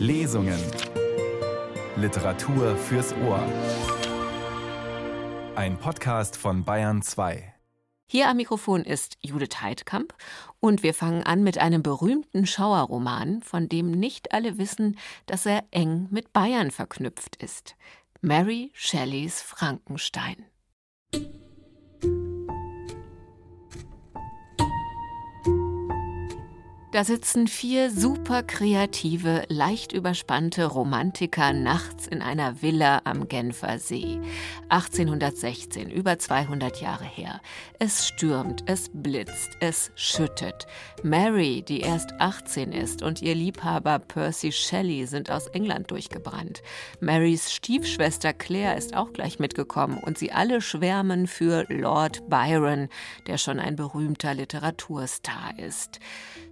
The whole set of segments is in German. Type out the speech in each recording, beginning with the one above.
Lesungen. Literatur fürs Ohr. Ein Podcast von Bayern 2. Hier am Mikrofon ist Judith Heidkamp und wir fangen an mit einem berühmten Schauerroman, von dem nicht alle wissen, dass er eng mit Bayern verknüpft ist. Mary Shelleys Frankenstein. Da sitzen vier super kreative, leicht überspannte Romantiker nachts in einer Villa am Genfer See. 1816, über 200 Jahre her. Es stürmt, es blitzt, es schüttet. Mary, die erst 18 ist, und ihr Liebhaber Percy Shelley sind aus England durchgebrannt. Marys Stiefschwester Claire ist auch gleich mitgekommen und sie alle schwärmen für Lord Byron, der schon ein berühmter Literaturstar ist.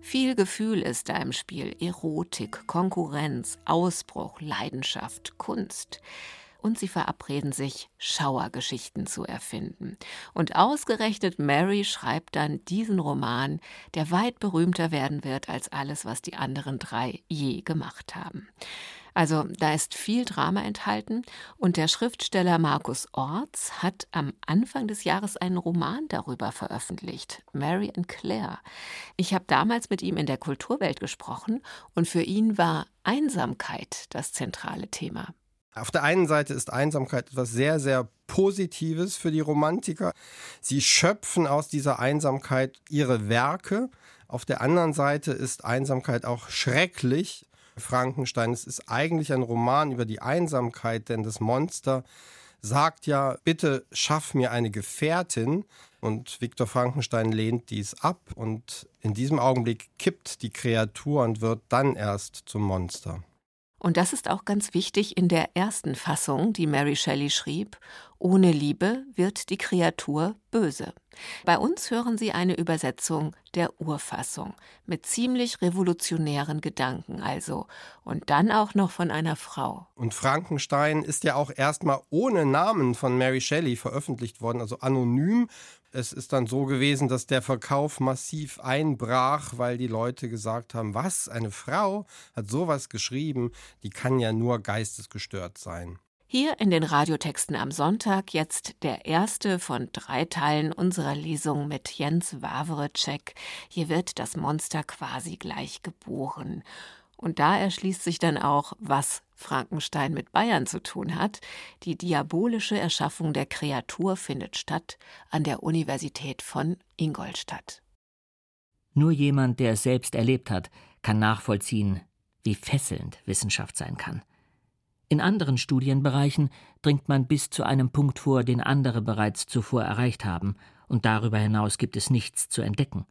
Viel Gefühl ist da im Spiel. Erotik, Konkurrenz, Ausbruch, Leidenschaft, Kunst. Und sie verabreden sich, Schauergeschichten zu erfinden. Und ausgerechnet Mary schreibt dann diesen Roman, der weit berühmter werden wird als alles, was die anderen drei je gemacht haben. Also da ist viel Drama enthalten und der Schriftsteller Markus Orts hat am Anfang des Jahres einen Roman darüber veröffentlicht, Mary and Claire. Ich habe damals mit ihm in der Kulturwelt gesprochen und für ihn war Einsamkeit das zentrale Thema. Auf der einen Seite ist Einsamkeit etwas sehr, sehr Positives für die Romantiker. Sie schöpfen aus dieser Einsamkeit ihre Werke. Auf der anderen Seite ist Einsamkeit auch schrecklich, Frankenstein. Es ist eigentlich ein Roman über die Einsamkeit, denn das Monster sagt ja, bitte schaff mir eine Gefährtin. Und Viktor Frankenstein lehnt dies ab und in diesem Augenblick kippt die Kreatur und wird dann erst zum Monster. Und das ist auch ganz wichtig in der ersten Fassung, die Mary Shelley schrieb. Ohne Liebe wird die Kreatur böse. Bei uns hören Sie eine Übersetzung der Urfassung mit ziemlich revolutionären Gedanken also und dann auch noch von einer Frau. Und Frankenstein ist ja auch erstmal ohne Namen von Mary Shelley veröffentlicht worden, also anonym. Es ist dann so gewesen, dass der Verkauf massiv einbrach, weil die Leute gesagt haben, was, eine Frau hat sowas geschrieben, die kann ja nur geistesgestört sein. Hier in den Radiotexten am Sonntag jetzt der erste von drei Teilen unserer Lesung mit Jens Wawrecek. Hier wird das Monster quasi gleich geboren. Und da erschließt sich dann auch, was Frankenstein mit Bayern zu tun hat. Die diabolische Erschaffung der Kreatur findet statt an der Universität von Ingolstadt. Nur jemand, der es selbst erlebt hat, kann nachvollziehen, wie fesselnd Wissenschaft sein kann. In anderen Studienbereichen dringt man bis zu einem Punkt vor, den andere bereits zuvor erreicht haben, und darüber hinaus gibt es nichts zu entdecken.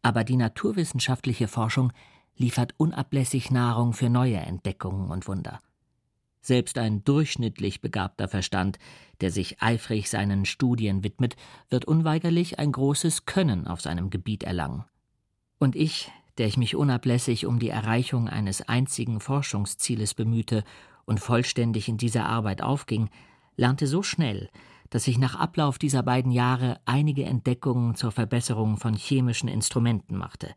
Aber die naturwissenschaftliche Forschung liefert unablässig Nahrung für neue Entdeckungen und Wunder. Selbst ein durchschnittlich begabter Verstand, der sich eifrig seinen Studien widmet, wird unweigerlich ein großes Können auf seinem Gebiet erlangen. Und ich, der ich mich unablässig um die Erreichung eines einzigen Forschungszieles bemühte und vollständig in dieser Arbeit aufging, lernte so schnell, dass ich nach Ablauf dieser beiden Jahre einige Entdeckungen zur Verbesserung von chemischen Instrumenten machte,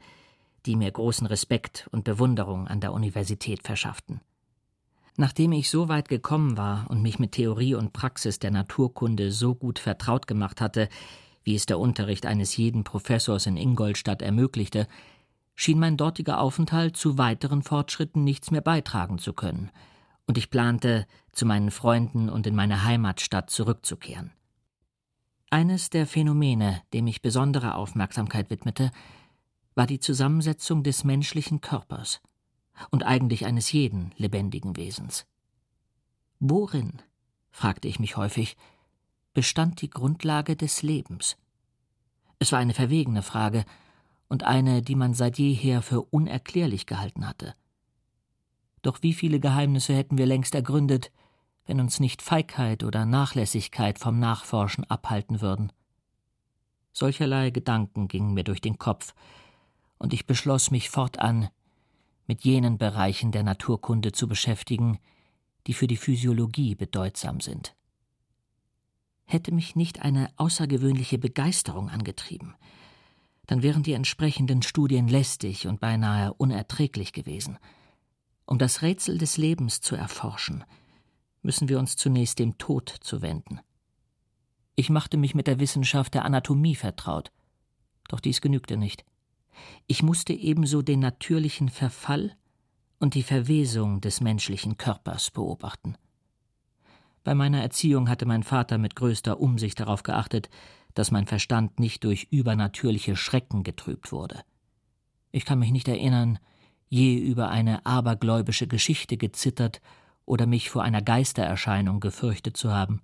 die mir großen Respekt und Bewunderung an der Universität verschafften. Nachdem ich so weit gekommen war und mich mit Theorie und Praxis der Naturkunde so gut vertraut gemacht hatte, wie es der Unterricht eines jeden Professors in Ingolstadt ermöglichte, schien mein dortiger Aufenthalt zu weiteren Fortschritten nichts mehr beitragen zu können – und ich plante, zu meinen Freunden und in meine Heimatstadt zurückzukehren. Eines der Phänomene, dem ich besondere Aufmerksamkeit widmete, war die Zusammensetzung des menschlichen Körpers und eigentlich eines jeden lebendigen Wesens. Worin, fragte ich mich häufig, bestand die Grundlage des Lebens? Es war eine verwegene Frage und eine, die man seit jeher für unerklärlich gehalten hatte. Doch wie viele Geheimnisse hätten wir längst ergründet, wenn uns nicht Feigheit oder Nachlässigkeit vom Nachforschen abhalten würden. Solcherlei Gedanken gingen mir durch den Kopf, und ich beschloss mich fortan, mit jenen Bereichen der Naturkunde zu beschäftigen, die für die Physiologie bedeutsam sind. Hätte mich nicht eine außergewöhnliche Begeisterung angetrieben, dann wären die entsprechenden Studien lästig und beinahe unerträglich gewesen – Um das Rätsel des Lebens zu erforschen, müssen wir uns zunächst dem Tod zuwenden. Ich machte mich mit der Wissenschaft der Anatomie vertraut, doch dies genügte nicht. Ich musste ebenso den natürlichen Verfall und die Verwesung des menschlichen Körpers beobachten. Bei meiner Erziehung hatte mein Vater mit größter Umsicht darauf geachtet, dass mein Verstand nicht durch übernatürliche Schrecken getrübt wurde. Ich kann mich nicht erinnern, je über eine abergläubische Geschichte gezittert oder mich vor einer Geistererscheinung gefürchtet zu haben.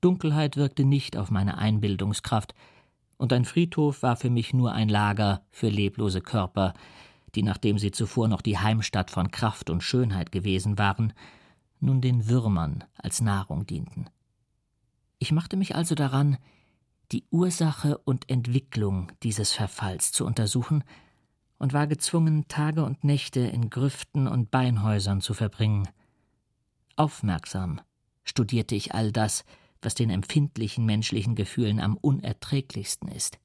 Dunkelheit wirkte nicht auf meine Einbildungskraft, und ein Friedhof war für mich nur ein Lager für leblose Körper, die, nachdem sie zuvor noch die Heimstatt von Kraft und Schönheit gewesen waren, nun den Würmern als Nahrung dienten. Ich machte mich also daran, die Ursache und Entwicklung dieses Verfalls zu untersuchen und war gezwungen, Tage und Nächte in Grüften und Beinhäusern zu verbringen. Aufmerksam studierte ich all das, was den empfindlichen menschlichen Gefühlen am unerträglichsten ist.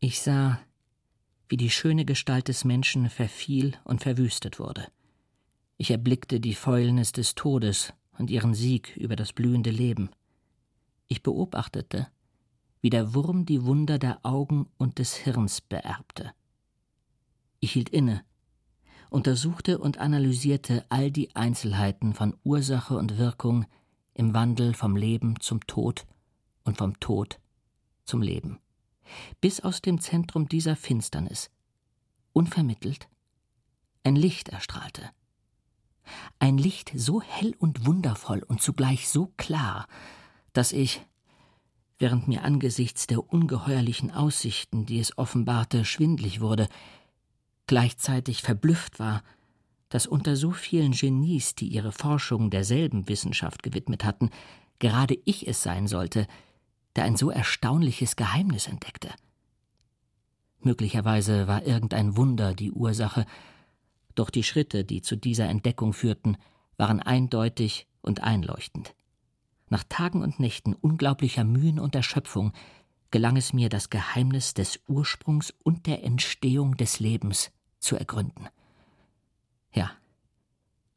Ich sah, wie die schöne Gestalt des Menschen verfiel und verwüstet wurde. Ich erblickte die Fäulnis des Todes und ihren Sieg über das blühende Leben. Ich beobachtete, wie der Wurm die Wunder der Augen und des Hirns beerbte. Ich hielt inne, untersuchte und analysierte all die Einzelheiten von Ursache und Wirkung im Wandel vom Leben zum Tod und vom Tod zum Leben, bis aus dem Zentrum dieser Finsternis, unvermittelt, ein Licht erstrahlte. Ein Licht so hell und wundervoll und zugleich so klar, dass ich, während mir angesichts der ungeheuerlichen Aussichten, die es offenbarte, schwindlig wurde, gleichzeitig verblüfft war, dass unter so vielen Genies, die ihre Forschung derselben Wissenschaft gewidmet hatten, gerade ich es sein sollte, der ein so erstaunliches Geheimnis entdeckte. Möglicherweise war irgendein Wunder die Ursache, doch die Schritte, die zu dieser Entdeckung führten, waren eindeutig und einleuchtend. Nach Tagen und Nächten unglaublicher Mühen und Erschöpfung gelang es mir, das Geheimnis des Ursprungs und der Entstehung des Lebens zu ergründen. Ja,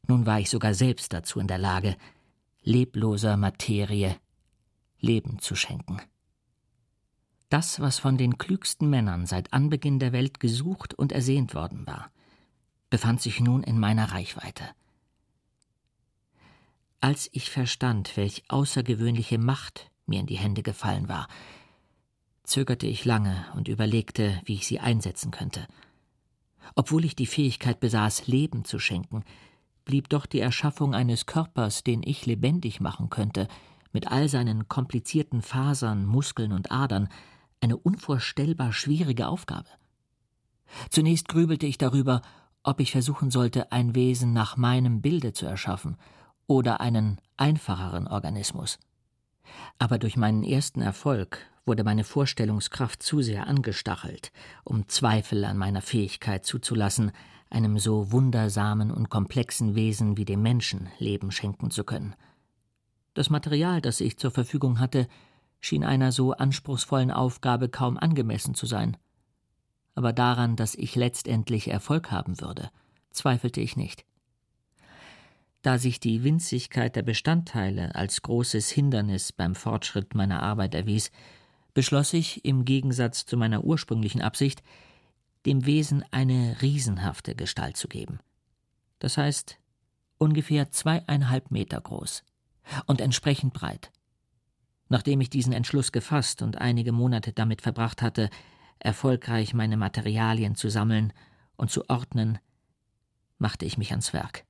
nun war ich sogar selbst dazu in der Lage, lebloser Materie Leben zu schenken. Das, was von den klügsten Männern seit Anbeginn der Welt gesucht und ersehnt worden war, befand sich nun in meiner Reichweite. Als ich verstand, welch außergewöhnliche Macht mir in die Hände gefallen war, zögerte ich lange und überlegte, wie ich sie einsetzen könnte. Obwohl ich die Fähigkeit besaß, Leben zu schenken, blieb doch die Erschaffung eines Körpers, den ich lebendig machen könnte, mit all seinen komplizierten Fasern, Muskeln und Adern, eine unvorstellbar schwierige Aufgabe. Zunächst grübelte ich darüber, ob ich versuchen sollte, ein Wesen nach meinem Bilde zu erschaffen oder einen einfacheren Organismus. Aber durch meinen ersten Erfolg wurde meine Vorstellungskraft zu sehr angestachelt, um Zweifel an meiner Fähigkeit zuzulassen, einem so wundersamen und komplexen Wesen wie dem Menschen Leben schenken zu können. Das Material, das ich zur Verfügung hatte, schien einer so anspruchsvollen Aufgabe kaum angemessen zu sein aber daran, dass ich letztendlich Erfolg haben würde, zweifelte ich nicht. Da sich die Winzigkeit der Bestandteile als großes Hindernis beim Fortschritt meiner Arbeit erwies, beschloss ich, im Gegensatz zu meiner ursprünglichen Absicht, dem Wesen eine riesenhafte Gestalt zu geben. Das heißt, ungefähr zweieinhalb Meter groß und entsprechend breit. Nachdem ich diesen Entschluss gefasst und einige Monate damit verbracht hatte, erfolgreich meine Materialien zu sammeln und zu ordnen, machte ich mich ans Werk.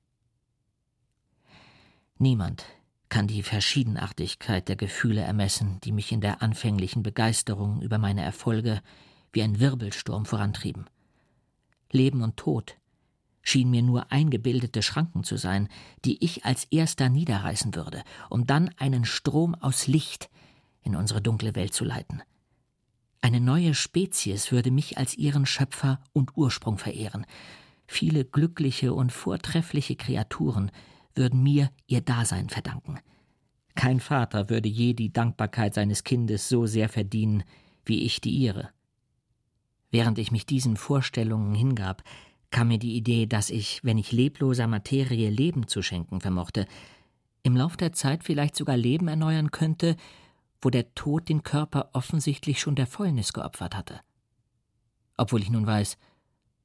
Niemand kann die Verschiedenartigkeit der Gefühle ermessen, die mich in der anfänglichen Begeisterung über meine Erfolge wie ein Wirbelsturm vorantrieben. Leben und Tod schien mir nur eingebildete Schranken zu sein, die ich als erster niederreißen würde, um dann einen Strom aus Licht in unsere dunkle Welt zu leiten. Eine neue Spezies würde mich als ihren Schöpfer und Ursprung verehren. Viele glückliche und vortreffliche Kreaturen würden mir ihr Dasein verdanken. Kein Vater würde je die Dankbarkeit seines Kindes so sehr verdienen, wie ich die ihre. Während ich mich diesen Vorstellungen hingab, kam mir die Idee, dass ich, wenn ich lebloser Materie Leben zu schenken vermochte, im Lauf der Zeit vielleicht sogar Leben erneuern könnte, wo der Tod den Körper offensichtlich schon der Fäulnis geopfert hatte. Obwohl ich nun weiß,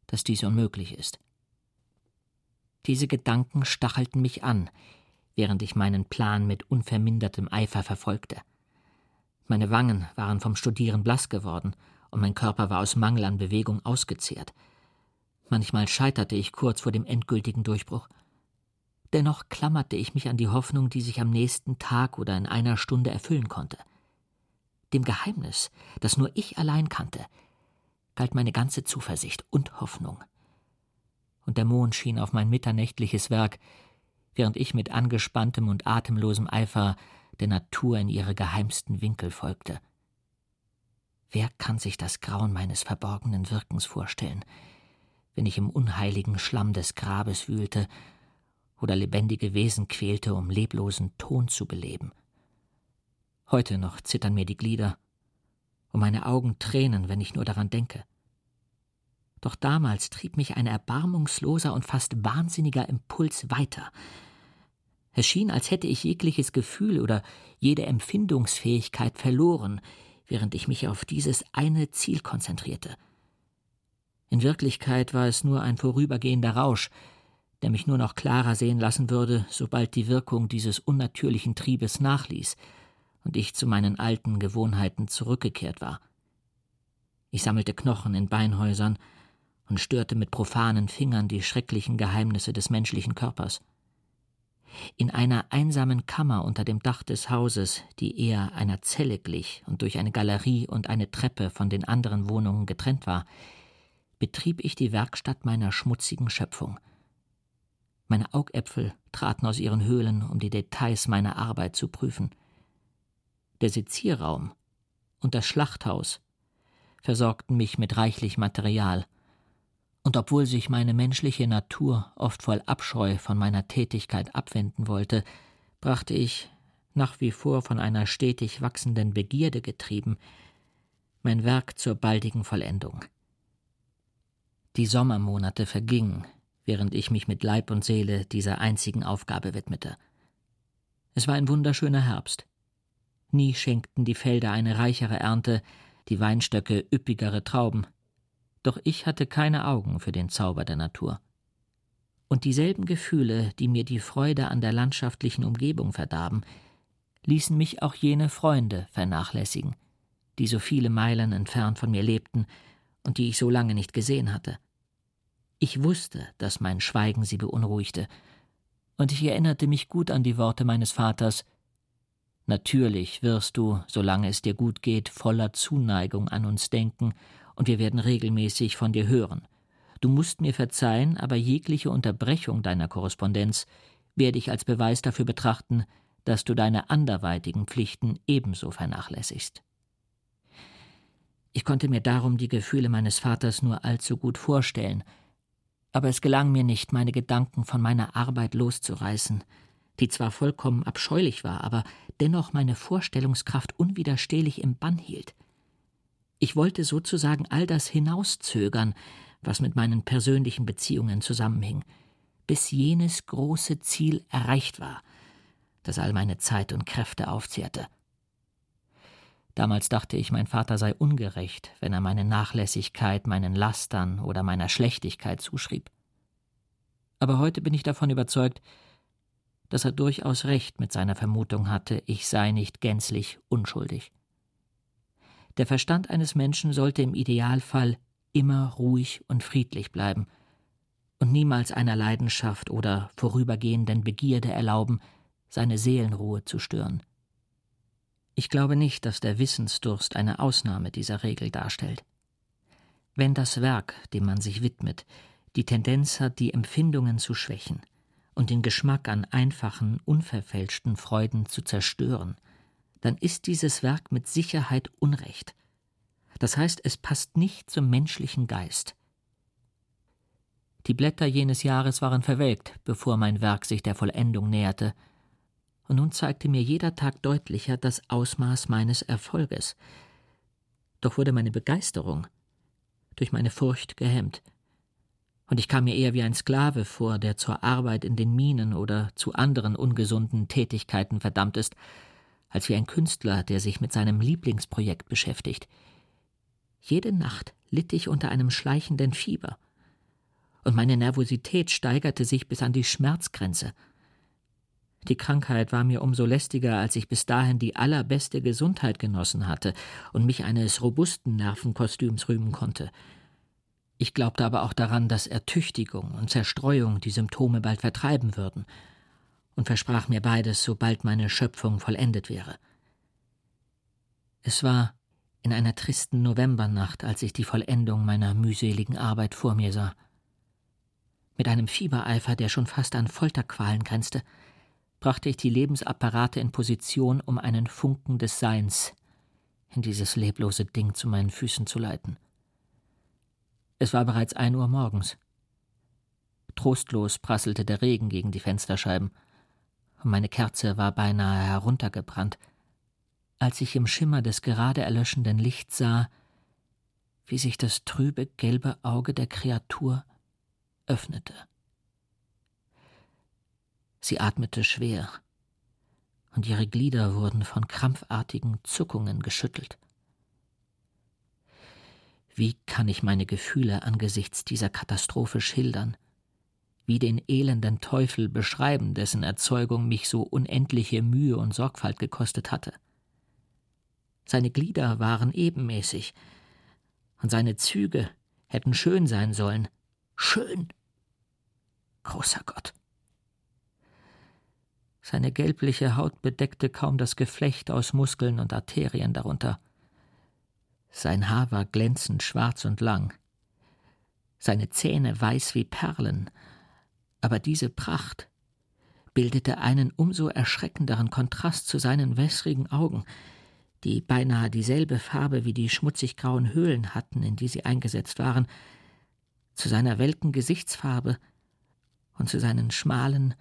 dass dies unmöglich ist. Diese Gedanken stachelten mich an, während ich meinen Plan mit unvermindertem Eifer verfolgte. Meine Wangen waren vom Studieren blass geworden und mein Körper war aus Mangel an Bewegung ausgezehrt. Manchmal scheiterte ich kurz vor dem endgültigen Durchbruch. Dennoch klammerte ich mich an die Hoffnung, die sich am nächsten Tag oder in einer Stunde erfüllen konnte. Dem Geheimnis, das nur ich allein kannte, galt meine ganze Zuversicht und Hoffnung. Und der Mond schien auf mein mitternächtliches Werk, während ich mit angespanntem und atemlosem Eifer der Natur in ihre geheimsten Winkel folgte. Wer kann sich das Grauen meines verborgenen Wirkens vorstellen, wenn ich im unheiligen Schlamm des Grabes wühlte oder lebendige Wesen quälte, um leblosen Ton zu beleben? Heute noch zittern mir die Glieder, und meine Augen tränen, wenn ich nur daran denke. Doch damals trieb mich ein erbarmungsloser und fast wahnsinniger Impuls weiter, es schien, als hätte ich jegliches Gefühl oder jede Empfindungsfähigkeit verloren, während ich mich auf dieses eine Ziel konzentrierte. In Wirklichkeit war es nur ein vorübergehender Rausch, der mich nur noch klarer sehen lassen würde, sobald die Wirkung dieses unnatürlichen Triebes nachließ und ich zu meinen alten Gewohnheiten zurückgekehrt war. Ich sammelte Knochen in Beinhäusern und störte mit profanen Fingern die schrecklichen Geheimnisse des menschlichen Körpers. In einer einsamen Kammer unter dem Dach des Hauses, die eher einer Zelle glich und durch eine Galerie und eine Treppe von den anderen Wohnungen getrennt war, betrieb ich die Werkstatt meiner schmutzigen Schöpfung. Meine Augäpfel traten aus ihren Höhlen, um die Details meiner Arbeit zu prüfen. Der Sezierraum und das Schlachthaus versorgten mich mit reichlich Material, und obwohl sich meine menschliche Natur oft voll Abscheu von meiner Tätigkeit abwenden wollte, brachte ich, nach wie vor von einer stetig wachsenden Begierde getrieben, mein Werk zur baldigen Vollendung. Die Sommermonate vergingen, während ich mich mit Leib und Seele dieser einzigen Aufgabe widmete. Es war ein wunderschöner Herbst. Nie schenkten die Felder eine reichere Ernte, die Weinstöcke üppigere Trauben, doch ich hatte keine Augen für den Zauber der Natur. Und dieselben Gefühle, die mir die Freude an der landschaftlichen Umgebung verdarben, ließen mich auch jene Freunde vernachlässigen, die so viele Meilen entfernt von mir lebten und die ich so lange nicht gesehen hatte. Ich wusste, dass mein Schweigen sie beunruhigte, und ich erinnerte mich gut an die Worte meines Vaters Natürlich wirst du, solange es dir gut geht, voller Zuneigung an uns denken und wir werden regelmäßig von dir hören. Du musst mir verzeihen, aber jegliche Unterbrechung deiner Korrespondenz werde ich als Beweis dafür betrachten, dass du deine anderweitigen Pflichten ebenso vernachlässigst. Ich konnte mir darum die Gefühle meines Vaters nur allzu gut vorstellen, aber es gelang mir nicht, meine Gedanken von meiner Arbeit loszureißen, die zwar vollkommen abscheulich war, aber dennoch meine Vorstellungskraft unwiderstehlich im Bann hielt. Ich wollte sozusagen all das hinauszögern, was mit meinen persönlichen Beziehungen zusammenhing, bis jenes große Ziel erreicht war, das all meine Zeit und Kräfte aufzehrte. Damals dachte ich, mein Vater sei ungerecht, wenn er meine Nachlässigkeit meinen Lastern oder meiner Schlechtigkeit zuschrieb. Aber heute bin ich davon überzeugt, dass er durchaus recht mit seiner Vermutung hatte, ich sei nicht gänzlich unschuldig. Der Verstand eines Menschen sollte im Idealfall immer ruhig und friedlich bleiben und niemals einer Leidenschaft oder vorübergehenden Begierde erlauben, seine Seelenruhe zu stören. Ich glaube nicht, dass der Wissensdurst eine Ausnahme dieser Regel darstellt. Wenn das Werk, dem man sich widmet, die Tendenz hat, die Empfindungen zu schwächen und den Geschmack an einfachen, unverfälschten Freuden zu zerstören, dann ist dieses Werk mit Sicherheit Unrecht. Das heißt, es passt nicht zum menschlichen Geist. Die Blätter jenes Jahres waren verwelkt, bevor mein Werk sich der Vollendung näherte, und nun zeigte mir jeder Tag deutlicher das Ausmaß meines Erfolges. Doch wurde meine Begeisterung durch meine Furcht gehemmt. Und ich kam mir eher wie ein Sklave vor, der zur Arbeit in den Minen oder zu anderen ungesunden Tätigkeiten verdammt ist, als wie ein Künstler, der sich mit seinem Lieblingsprojekt beschäftigt. Jede Nacht litt ich unter einem schleichenden Fieber, und meine Nervosität steigerte sich bis an die Schmerzgrenze. Die Krankheit war mir umso lästiger, als ich bis dahin die allerbeste Gesundheit genossen hatte und mich eines robusten Nervenkostüms rühmen konnte. Ich glaubte aber auch daran, dass Ertüchtigung und Zerstreuung die Symptome bald vertreiben würden, und versprach mir beides, sobald meine Schöpfung vollendet wäre. Es war in einer tristen Novembernacht, als ich die Vollendung meiner mühseligen Arbeit vor mir sah. Mit einem Fiebereifer, der schon fast an Folterqualen grenzte, brachte ich die Lebensapparate in Position, um einen Funken des Seins in dieses leblose Ding zu meinen Füßen zu leiten. Es war bereits ein Uhr morgens. Trostlos prasselte der Regen gegen die Fensterscheiben, meine Kerze war beinahe heruntergebrannt, als ich im Schimmer des gerade erlöschenden Lichts sah, wie sich das trübe gelbe Auge der Kreatur öffnete. Sie atmete schwer, und ihre Glieder wurden von krampfartigen Zuckungen geschüttelt. Wie kann ich meine Gefühle angesichts dieser Katastrophe schildern? Wie den elenden Teufel beschreiben, dessen Erzeugung mich so unendliche Mühe und Sorgfalt gekostet hatte? Seine Glieder waren ebenmäßig, und seine Züge hätten schön sein sollen. Schön! Großer Gott! Seine gelbliche Haut bedeckte kaum das Geflecht aus Muskeln und Arterien darunter. Sein Haar war glänzend schwarz und lang, seine Zähne weiß wie Perlen, aber diese Pracht bildete einen umso erschreckenderen Kontrast zu seinen wässrigen Augen, die beinahe dieselbe Farbe wie die schmutzig grauen Höhlen hatten, in die sie eingesetzt waren, zu seiner welken Gesichtsfarbe und zu seinen schmalen,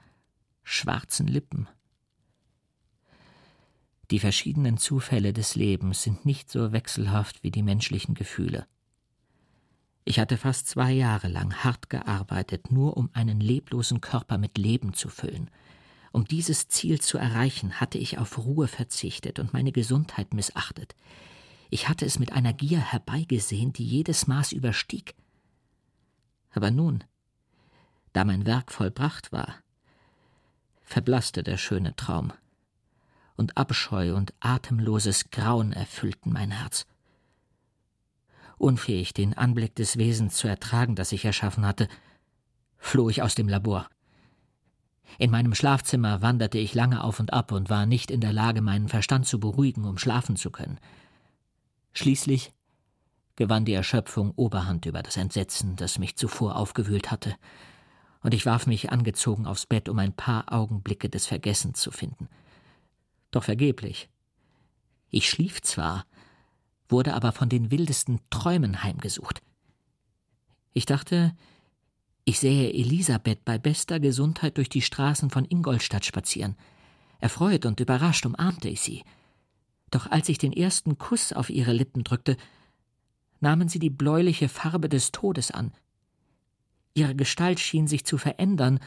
schwarzen Lippen. Die verschiedenen Zufälle des Lebens sind nicht so wechselhaft wie die menschlichen Gefühle. Ich hatte fast zwei Jahre lang hart gearbeitet, nur um einen leblosen Körper mit Leben zu füllen. Um dieses Ziel zu erreichen, hatte ich auf Ruhe verzichtet und meine Gesundheit missachtet. Ich hatte es mit einer Gier herbeigesehen, die jedes Maß überstieg. Aber nun, da mein Werk vollbracht war, verblasste der schöne Traum, und Abscheu und atemloses Grauen erfüllten mein Herz. Unfähig, den Anblick des Wesens zu ertragen, das ich erschaffen hatte, floh ich aus dem Labor. In meinem Schlafzimmer wanderte ich lange auf und ab und war nicht in der Lage, meinen Verstand zu beruhigen, um schlafen zu können. Schließlich gewann die Erschöpfung Oberhand über das Entsetzen, das mich zuvor aufgewühlt hatte, und ich warf mich angezogen aufs Bett, um ein paar Augenblicke des Vergessens zu finden. Doch vergeblich. Ich schlief zwar, wurde aber von den wildesten Träumen heimgesucht. Ich dachte, ich sähe Elisabeth bei bester Gesundheit durch die Straßen von Ingolstadt spazieren. Erfreut und überrascht umarmte ich sie. Doch als ich den ersten Kuss auf ihre Lippen drückte, nahmen sie die bläuliche Farbe des Todes an. Ihre Gestalt schien sich zu verändern,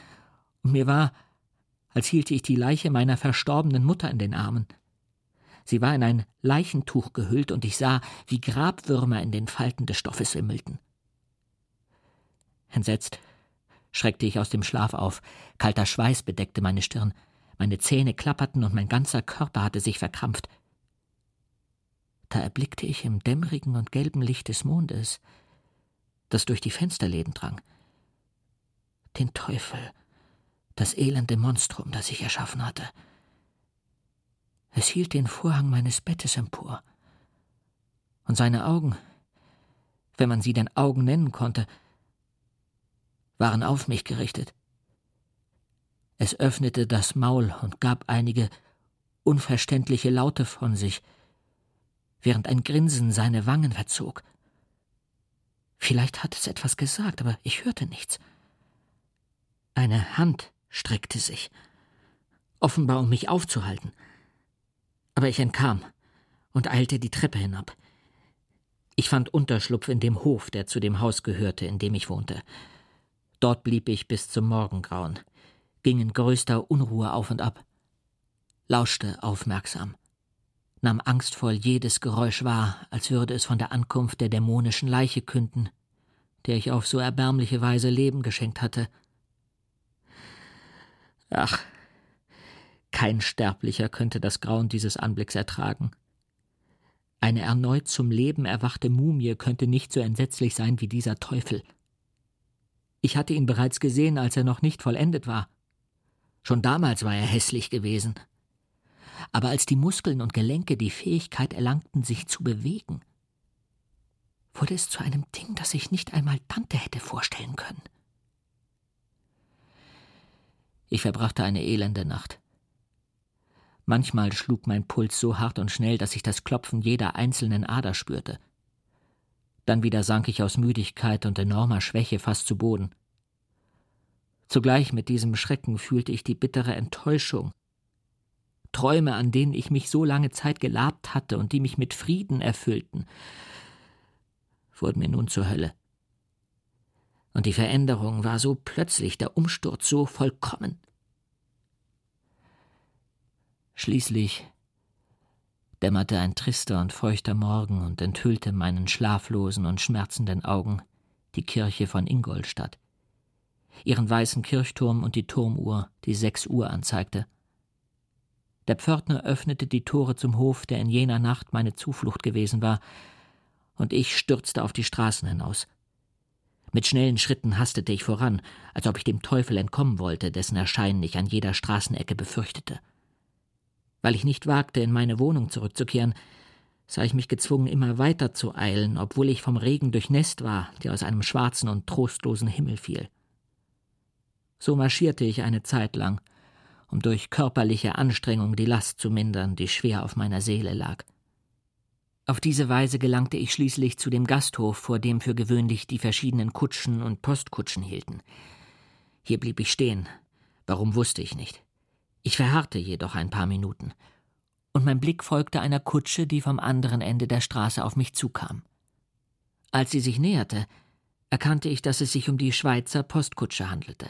und mir war, als hielte ich die Leiche meiner verstorbenen Mutter in den Armen. Sie war in ein Leichentuch gehüllt, und ich sah, wie Grabwürmer in den Falten des Stoffes wimmelten. Entsetzt schreckte ich aus dem Schlaf auf, kalter Schweiß bedeckte meine Stirn, meine Zähne klapperten und mein ganzer Körper hatte sich verkrampft. Da erblickte ich im dämmerigen und gelben Licht des Mondes, das durch die Fensterläden drang, den Teufel, das elende Monstrum, das ich erschaffen hatte. Es hielt den Vorhang meines Bettes empor, und seine Augen, wenn man sie denn Augen nennen konnte, waren auf mich gerichtet. Es öffnete das Maul und gab einige unverständliche Laute von sich, während ein Grinsen seine Wangen verzog. Vielleicht hat es etwas gesagt, aber ich hörte nichts. Eine Hand streckte sich, offenbar um mich aufzuhalten. Aber ich entkam und eilte die Treppe hinab. Ich fand Unterschlupf in dem Hof, der zu dem Haus gehörte, in dem ich wohnte. Dort blieb ich bis zum Morgengrauen, ging in größter Unruhe auf und ab, lauschte aufmerksam, nahm angstvoll jedes Geräusch wahr, als würde es von der Ankunft der dämonischen Leiche künden, der ich auf so erbärmliche Weise Leben geschenkt hatte. Ach, kein Sterblicher könnte das Grauen dieses Anblicks ertragen. Eine erneut zum Leben erwachte Mumie könnte nicht so entsetzlich sein wie dieser Teufel. Ich hatte ihn bereits gesehen, als er noch nicht vollendet war. Schon damals war er hässlich gewesen. Aber als die Muskeln und Gelenke die Fähigkeit erlangten, sich zu bewegen, wurde es zu einem Ding, das ich nicht einmal Tante hätte vorstellen können. Ich verbrachte eine elende Nacht. Manchmal schlug mein Puls so hart und schnell, dass ich das Klopfen jeder einzelnen Ader spürte. Dann wieder sank ich aus Müdigkeit und enormer Schwäche fast zu Boden. Zugleich mit diesem Schrecken fühlte ich die bittere Enttäuschung. Träume, an denen ich mich so lange Zeit gelabt hatte und die mich mit Frieden erfüllten, wurden mir nun zur Hölle. Und die Veränderung war so plötzlich, der Umsturz so vollkommen. Schließlich dämmerte ein trister und feuchter Morgen und enthüllte meinen schlaflosen und schmerzenden Augen die Kirche von Ingolstadt, ihren weißen Kirchturm und die Turmuhr, die sechs Uhr anzeigte. Der Pförtner öffnete die Tore zum Hof, der in jener Nacht meine Zuflucht gewesen war, und ich stürzte auf die Straßen hinaus. Mit schnellen Schritten hastete ich voran, als ob ich dem Teufel entkommen wollte, dessen Erscheinen ich an jeder Straßenecke befürchtete. Weil ich nicht wagte, in meine Wohnung zurückzukehren, sah ich mich gezwungen, immer weiter zu eilen, obwohl ich vom Regen durchnässt war, der aus einem schwarzen und trostlosen Himmel fiel. So marschierte ich eine Zeit lang, um durch körperliche Anstrengung die Last zu mindern, die schwer auf meiner Seele lag. Auf diese Weise gelangte ich schließlich zu dem Gasthof, vor dem für gewöhnlich die verschiedenen Kutschen und Postkutschen hielten. Hier blieb ich stehen. Warum wusste ich nicht. Ich verharrte jedoch ein paar Minuten, und mein Blick folgte einer Kutsche, die vom anderen Ende der Straße auf mich zukam. Als sie sich näherte, erkannte ich, dass es sich um die Schweizer Postkutsche handelte.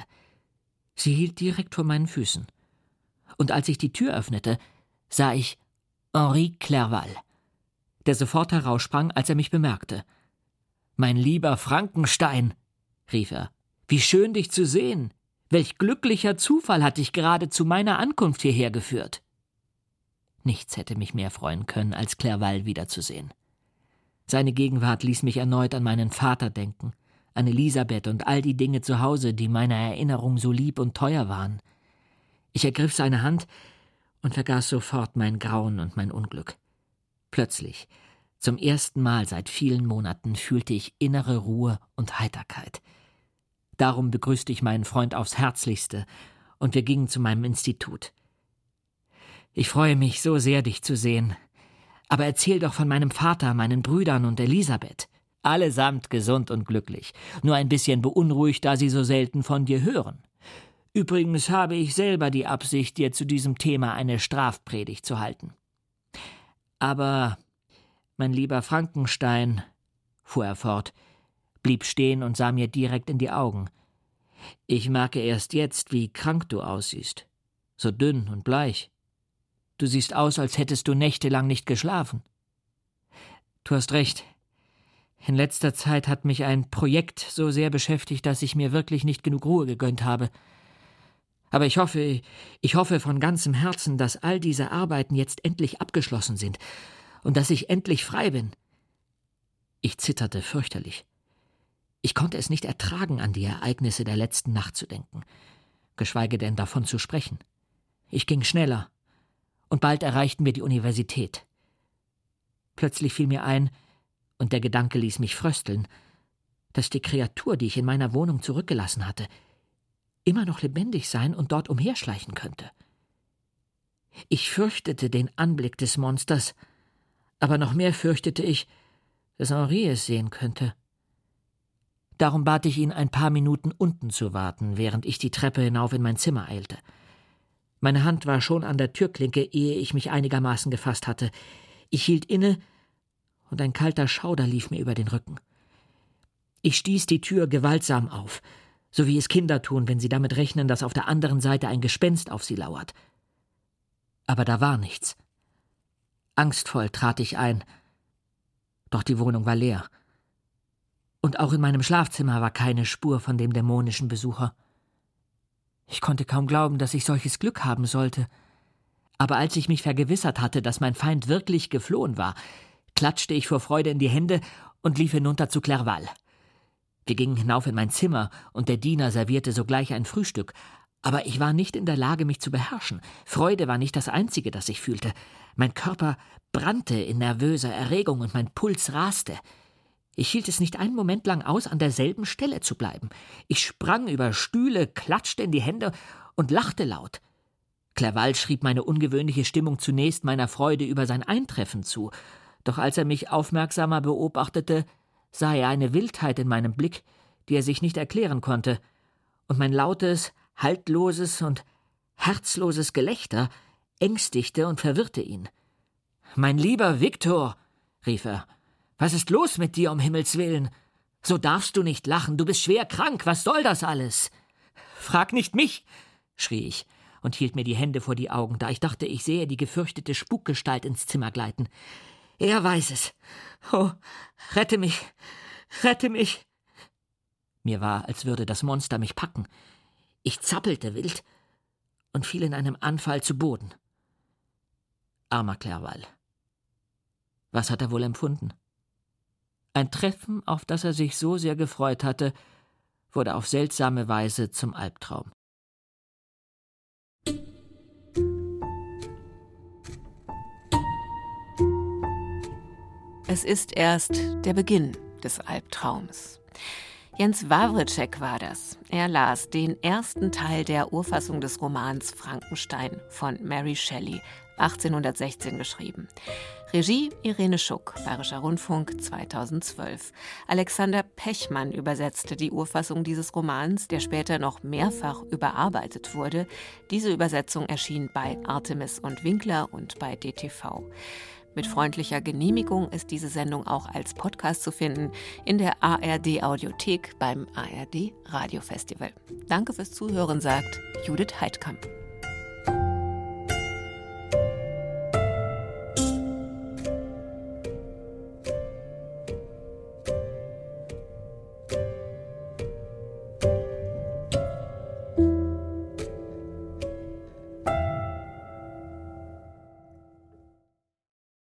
Sie hielt direkt vor meinen Füßen. Und als ich die Tür öffnete, sah ich Henri Clerval, der sofort heraussprang, als er mich bemerkte. Mein lieber Frankenstein, rief er, wie schön dich zu sehen. Welch glücklicher Zufall hat dich gerade zu meiner Ankunft hierher geführt. Nichts hätte mich mehr freuen können, als Clerval wiederzusehen. Seine Gegenwart ließ mich erneut an meinen Vater denken, an Elisabeth und all die Dinge zu Hause, die meiner Erinnerung so lieb und teuer waren. Ich ergriff seine Hand und vergaß sofort mein Grauen und mein Unglück. Plötzlich, zum ersten Mal seit vielen Monaten, fühlte ich innere Ruhe und Heiterkeit. Darum begrüßte ich meinen Freund aufs Herzlichste, und wir gingen zu meinem Institut. Ich freue mich so sehr, dich zu sehen. Aber erzähl doch von meinem Vater, meinen Brüdern und Elisabeth. Allesamt gesund und glücklich, nur ein bisschen beunruhigt, da sie so selten von dir hören. Übrigens habe ich selber die Absicht, dir zu diesem Thema eine Strafpredigt zu halten. Aber, mein lieber Frankenstein, fuhr er fort, blieb stehen und sah mir direkt in die Augen. Ich merke erst jetzt, wie krank du aussiehst. So dünn und bleich. Du siehst aus, als hättest du nächtelang nicht geschlafen. Du hast recht. In letzter Zeit hat mich ein Projekt so sehr beschäftigt, dass ich mir wirklich nicht genug Ruhe gegönnt habe. Aber ich hoffe, ich hoffe von ganzem Herzen, dass all diese Arbeiten jetzt endlich abgeschlossen sind und dass ich endlich frei bin. Ich zitterte fürchterlich. Ich konnte es nicht ertragen, an die Ereignisse der letzten Nacht zu denken, geschweige denn davon zu sprechen. Ich ging schneller, und bald erreichten wir die Universität. Plötzlich fiel mir ein, und der Gedanke ließ mich frösteln, dass die Kreatur, die ich in meiner Wohnung zurückgelassen hatte, immer noch lebendig sein und dort umherschleichen könnte. Ich fürchtete den Anblick des Monsters, aber noch mehr fürchtete ich, dass Henri es sehen könnte. Darum bat ich ihn, ein paar Minuten unten zu warten, während ich die Treppe hinauf in mein Zimmer eilte. Meine Hand war schon an der Türklinke, ehe ich mich einigermaßen gefasst hatte. Ich hielt inne, und ein kalter Schauder lief mir über den Rücken. Ich stieß die Tür gewaltsam auf, So wie es Kinder tun, wenn sie damit rechnen, dass auf der anderen Seite ein Gespenst auf sie lauert. Aber da war nichts. Angstvoll trat ich ein. Doch die Wohnung war leer. Und auch in meinem Schlafzimmer war keine Spur von dem dämonischen Besucher. Ich konnte kaum glauben, dass ich solches Glück haben sollte. Aber als ich mich vergewissert hatte, dass mein Feind wirklich geflohen war, klatschte ich vor Freude in die Hände und lief hinunter zu Clerval. Wir gingen hinauf in mein Zimmer, und der Diener servierte sogleich ein Frühstück, aber ich war nicht in der Lage, mich zu beherrschen. Freude war nicht das Einzige, das ich fühlte. Mein Körper brannte in nervöser Erregung und mein Puls raste. Ich hielt es nicht einen Moment lang aus, an derselben Stelle zu bleiben. Ich sprang über Stühle, klatschte in die Hände und lachte laut. Clerval schrieb meine ungewöhnliche Stimmung zunächst meiner Freude über sein Eintreffen zu, doch als er mich aufmerksamer beobachtete, sah er eine Wildheit in meinem Blick, die er sich nicht erklären konnte, und mein lautes, haltloses und herzloses Gelächter ängstigte und verwirrte ihn. Mein lieber Viktor, rief er, was ist los mit dir um Himmels willen? So darfst du nicht lachen, du bist schwer krank, was soll das alles? Frag nicht mich, schrie ich und hielt mir die Hände vor die Augen, da ich dachte, ich sehe die gefürchtete Spukgestalt ins Zimmer gleiten. Er weiß es. Oh, rette mich, rette mich. Mir war, als würde das Monster mich packen. Ich zappelte wild und fiel in einem Anfall zu Boden. Armer Clerval. Was hat er wohl empfunden? Ein Treffen, auf das er sich so sehr gefreut hatte, wurde auf seltsame Weise zum Albtraum. Es ist erst der Beginn des Albtraums. Jens Wawritschek war das. Er las den ersten Teil der Urfassung des Romans Frankenstein von Mary Shelley, 1816 geschrieben. Regie Irene Schuck, Bayerischer Rundfunk 2012. Alexander Pechmann übersetzte die Urfassung dieses Romans, der später noch mehrfach überarbeitet wurde. Diese Übersetzung erschien bei Artemis und Winkler und bei DTV. Mit freundlicher Genehmigung ist diese Sendung auch als Podcast zu finden in der ARD Audiothek beim ARD Radiofestival. Danke fürs Zuhören, sagt Judith Heidkamp.